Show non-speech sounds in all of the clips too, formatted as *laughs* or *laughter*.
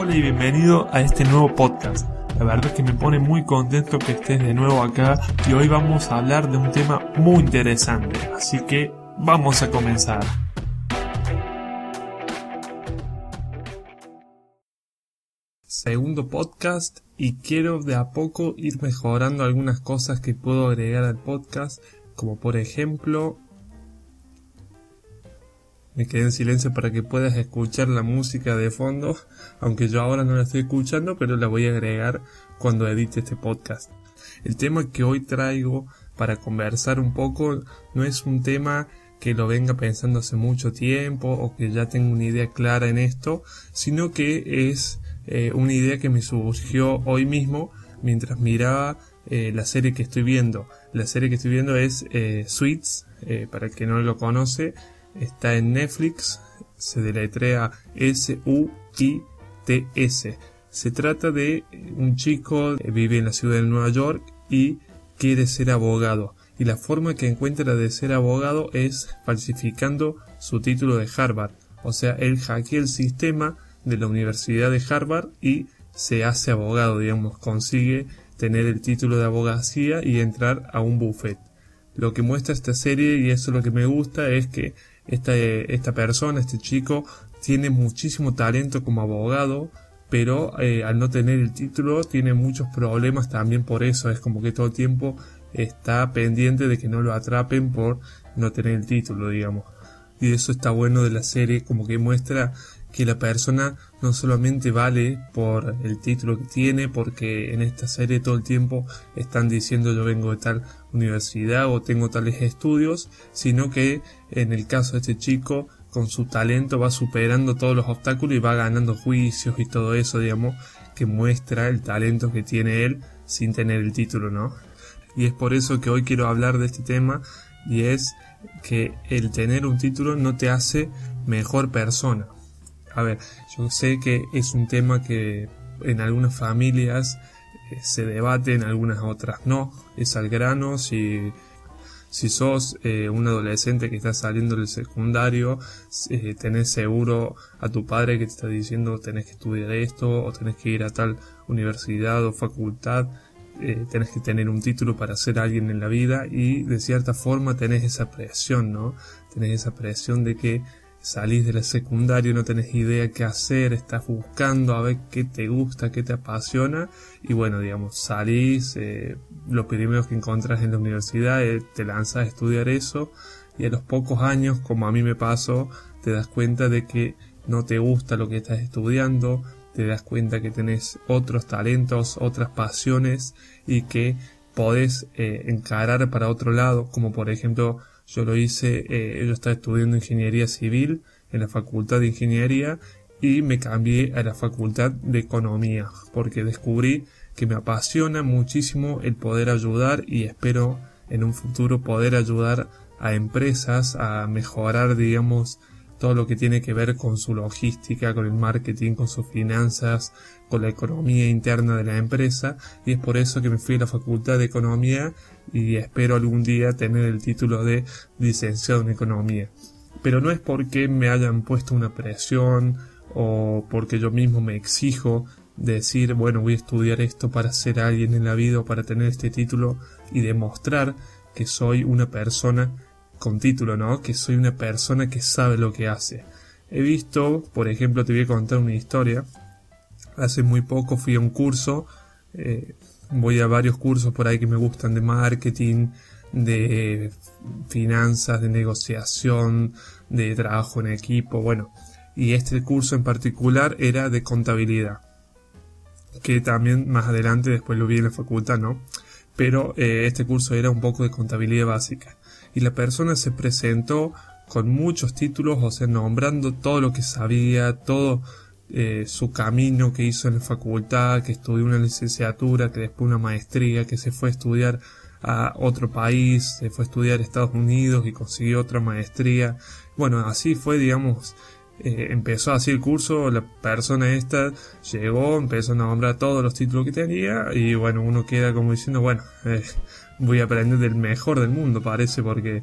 Hola y bienvenido a este nuevo podcast. La verdad es que me pone muy contento que estés de nuevo acá y hoy vamos a hablar de un tema muy interesante, así que vamos a comenzar. Segundo podcast y quiero de a poco ir mejorando algunas cosas que puedo agregar al podcast, como por ejemplo me quedé en silencio para que puedas escuchar la música de fondo, aunque yo ahora no la estoy escuchando, pero la voy a agregar cuando edite este podcast. El tema que hoy traigo para conversar un poco no es un tema que lo venga pensando hace mucho tiempo o que ya tengo una idea clara en esto, sino que es eh, una idea que me surgió hoy mismo mientras miraba eh, la serie que estoy viendo. La serie que estoy viendo es eh, Suits, para el que no lo conoce, está en Netflix, se deletrea S-U-I-T-S. Se trata de un chico que vive en la ciudad de Nueva York y quiere ser abogado. Y la forma que encuentra de ser abogado es falsificando su título de Harvard. O sea, él hackea el sistema de la Universidad de Harvard y se hace abogado, digamos, consigue tener el título de abogacía y entrar a un buffet. Lo que muestra esta serie, y eso es lo que me gusta, es que esta, esta persona, este chico, tiene muchísimo talento como abogado, pero eh, al no tener el título tiene muchos problemas también por eso. Es como que todo el tiempo está pendiente de que no lo atrapen por no tener el título, digamos. Y eso está bueno de la serie, como que muestra que la persona no solamente vale por el título que tiene, porque en esta serie todo el tiempo están diciendo yo vengo de tal universidad o tengo tales estudios, sino que en el caso de este chico, con su talento va superando todos los obstáculos y va ganando juicios y todo eso, digamos, que muestra el talento que tiene él sin tener el título, ¿no? Y es por eso que hoy quiero hablar de este tema y es que el tener un título no te hace mejor persona a ver, yo sé que es un tema que en algunas familias eh, se debate, en algunas otras no. Es al grano, si, si sos eh, un adolescente que está saliendo del secundario, eh, tenés seguro a tu padre que te está diciendo tenés que estudiar esto o tenés que ir a tal universidad o facultad. tenés que tener un título para ser alguien en la vida y de cierta forma tenés esa presión, ¿no? Tenés esa presión de que salís de la secundaria, no tenés idea qué hacer, estás buscando a ver qué te gusta, qué te apasiona y bueno, digamos, salís, eh, lo primero que encontrás en la universidad, eh, te lanzas a estudiar eso y a los pocos años, como a mí me pasó, te das cuenta de que no te gusta lo que estás estudiando, te das cuenta que tenés otros talentos, otras pasiones y que podés eh, encarar para otro lado, como por ejemplo yo lo hice, eh, yo estaba estudiando ingeniería civil en la facultad de ingeniería y me cambié a la facultad de economía porque descubrí que me apasiona muchísimo el poder ayudar y espero en un futuro poder ayudar a empresas a mejorar digamos todo lo que tiene que ver con su logística, con el marketing, con sus finanzas, con la economía interna de la empresa y es por eso que me fui a la facultad de economía y espero algún día tener el título de licenciado en economía. Pero no es porque me hayan puesto una presión o porque yo mismo me exijo decir, bueno, voy a estudiar esto para ser alguien en la vida o para tener este título y demostrar que soy una persona con título, ¿no? Que soy una persona que sabe lo que hace. He visto, por ejemplo, te voy a contar una historia. Hace muy poco fui a un curso, eh, voy a varios cursos por ahí que me gustan de marketing, de finanzas, de negociación, de trabajo en equipo, bueno. Y este curso en particular era de contabilidad. Que también más adelante después lo vi en la facultad, ¿no? Pero eh, este curso era un poco de contabilidad básica y la persona se presentó con muchos títulos, o sea, nombrando todo lo que sabía, todo eh, su camino que hizo en la facultad, que estudió una licenciatura, que después una maestría, que se fue a estudiar a otro país, se fue a estudiar a Estados Unidos y consiguió otra maestría. Bueno, así fue, digamos, eh, empezó así el curso, la persona esta llegó, empezó a nombrar todos los títulos que tenía y bueno, uno queda como diciendo, bueno, eh, voy a aprender del mejor del mundo, parece, porque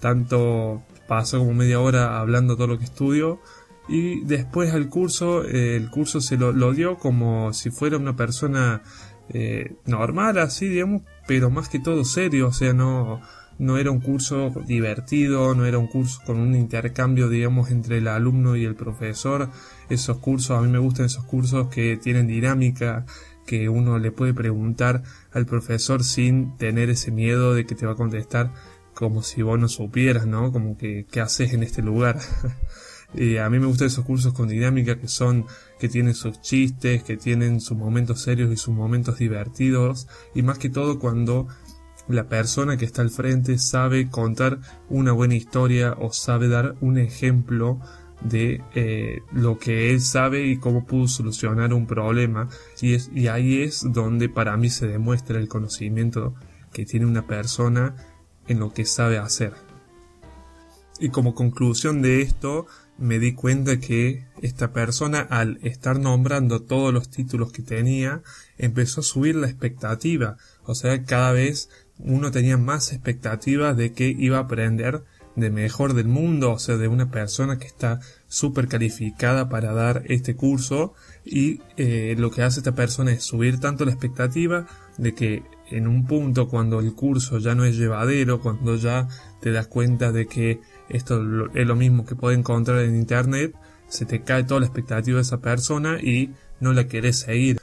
tanto pasó como media hora hablando todo lo que estudio y después al curso, el curso se lo, lo, dio como si fuera una persona eh, normal, así digamos, pero más que todo serio, o sea, no, no era un curso divertido, no era un curso con un intercambio, digamos, entre el alumno y el profesor. Esos cursos, a mí me gustan esos cursos que tienen dinámica, que uno le puede preguntar al profesor sin tener ese miedo de que te va a contestar como si vos no supieras, ¿no? Como que, ¿qué haces en este lugar? *laughs* y a mí me gustan esos cursos con dinámica que son, que tienen sus chistes, que tienen sus momentos serios y sus momentos divertidos, y más que todo cuando la persona que está al frente sabe contar una buena historia o sabe dar un ejemplo de eh, lo que él sabe y cómo pudo solucionar un problema y, es, y ahí es donde para mí se demuestra el conocimiento que tiene una persona en lo que sabe hacer. Y como conclusión de esto, me di cuenta que esta persona, al estar nombrando todos los títulos que tenía, empezó a subir la expectativa. O sea, cada vez uno tenía más expectativas de que iba a aprender de mejor del mundo, o sea, de una persona que está súper calificada para dar este curso y eh, lo que hace esta persona es subir tanto la expectativa de que en un punto cuando el curso ya no es llevadero, cuando ya te das cuenta de que esto es lo mismo que puedes encontrar en internet, se te cae toda la expectativa de esa persona y no la querés seguir.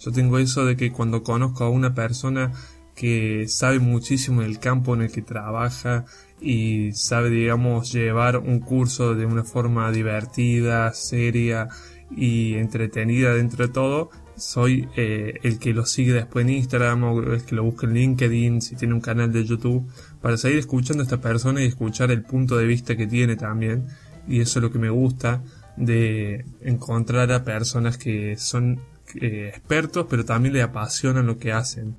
Yo tengo eso de que cuando conozco a una persona que sabe muchísimo del campo en el que trabaja y sabe, digamos, llevar un curso de una forma divertida, seria y entretenida dentro de todo, soy eh, el que lo sigue después en Instagram o el que lo busca en LinkedIn, si tiene un canal de YouTube, para seguir escuchando a esta persona y escuchar el punto de vista que tiene también. Y eso es lo que me gusta de encontrar a personas que son eh, expertos, pero también le apasionan lo que hacen.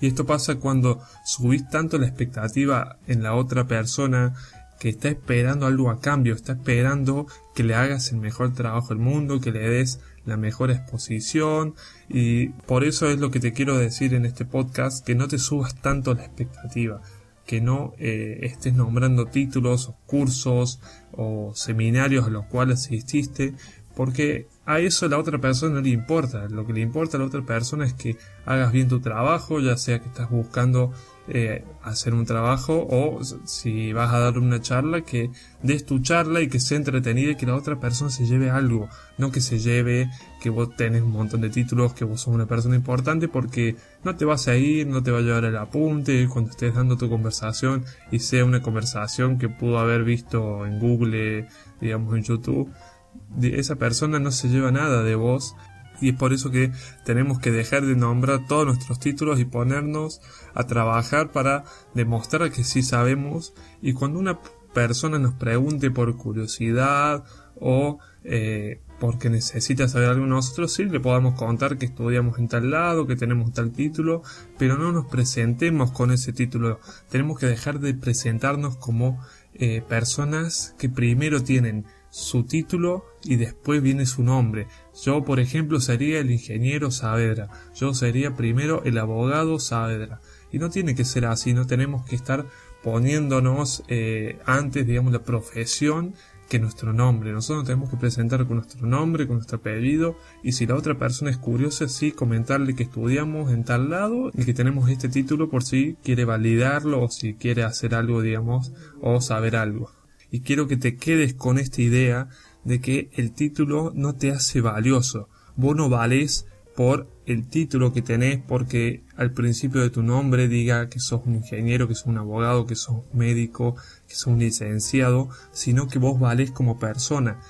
Y esto pasa cuando subís tanto la expectativa en la otra persona que está esperando algo a cambio, está esperando que le hagas el mejor trabajo del mundo, que le des la mejor exposición. Y por eso es lo que te quiero decir en este podcast, que no te subas tanto la expectativa, que no eh, estés nombrando títulos o cursos o seminarios a los cuales asististe, porque a eso la otra persona no le importa. Lo que le importa a la otra persona es que hagas bien tu trabajo, ya sea que estás buscando eh, hacer un trabajo o si vas a dar una charla, que des tu charla y que sea entretenida y que la otra persona se lleve algo. No que se lleve que vos tenés un montón de títulos, que vos sos una persona importante porque no te vas a ir, no te va a llevar el apunte cuando estés dando tu conversación y sea una conversación que pudo haber visto en Google, digamos en YouTube esa persona no se lleva nada de vos y es por eso que tenemos que dejar de nombrar todos nuestros títulos y ponernos a trabajar para demostrar que sí sabemos y cuando una persona nos pregunte por curiosidad o eh, porque necesita saber algo nosotros, sí le podamos contar que estudiamos en tal lado, que tenemos tal título, pero no nos presentemos con ese título. Tenemos que dejar de presentarnos como eh, personas que primero tienen su título y después viene su nombre. Yo, por ejemplo, sería el ingeniero Saavedra. Yo sería primero el abogado Saavedra. Y no tiene que ser así, no tenemos que estar poniéndonos eh, antes, digamos, la profesión que nuestro nombre. Nosotros tenemos que presentar con nuestro nombre, con nuestro apellido, y si la otra persona es curiosa, sí, comentarle que estudiamos en tal lado y que tenemos este título por si quiere validarlo o si quiere hacer algo, digamos, o saber algo y quiero que te quedes con esta idea de que el título no te hace valioso. Vos no vales por el título que tenés porque al principio de tu nombre diga que sos un ingeniero, que sos un abogado, que sos un médico, que sos un licenciado, sino que vos vales como persona.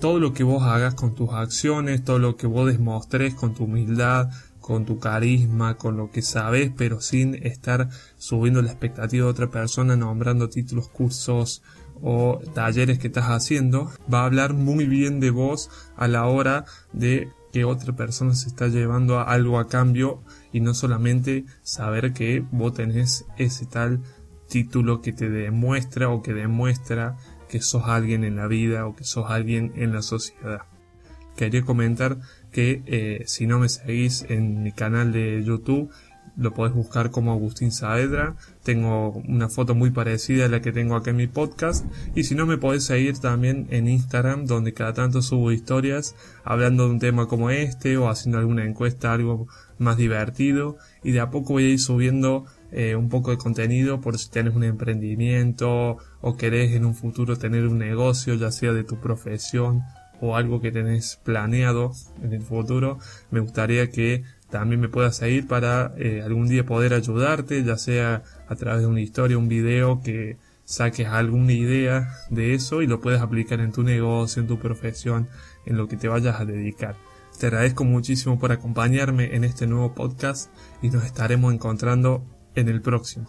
Todo lo que vos hagas con tus acciones, todo lo que vos demostres con tu humildad, con tu carisma, con lo que sabes, pero sin estar subiendo la expectativa de otra persona, nombrando títulos, cursos, o talleres que estás haciendo, va a hablar muy bien de vos a la hora de que otra persona se está llevando algo a cambio y no solamente saber que vos tenés ese tal título que te demuestra o que demuestra que sos alguien en la vida o que sos alguien en la sociedad. Quería comentar que eh, si no me seguís en mi canal de YouTube lo podés buscar como Agustín Saavedra. Tengo una foto muy parecida a la que tengo acá en mi podcast. Y si no, me podés seguir también en Instagram, donde cada tanto subo historias hablando de un tema como este o haciendo alguna encuesta, algo más divertido. Y de a poco voy a ir subiendo eh, un poco de contenido por si tienes un emprendimiento o querés en un futuro tener un negocio, ya sea de tu profesión o algo que tenés planeado en el futuro. Me gustaría que también me puedas seguir para eh, algún día poder ayudarte, ya sea a través de una historia, un video, que saques alguna idea de eso y lo puedes aplicar en tu negocio, en tu profesión, en lo que te vayas a dedicar. Te agradezco muchísimo por acompañarme en este nuevo podcast y nos estaremos encontrando en el próximo.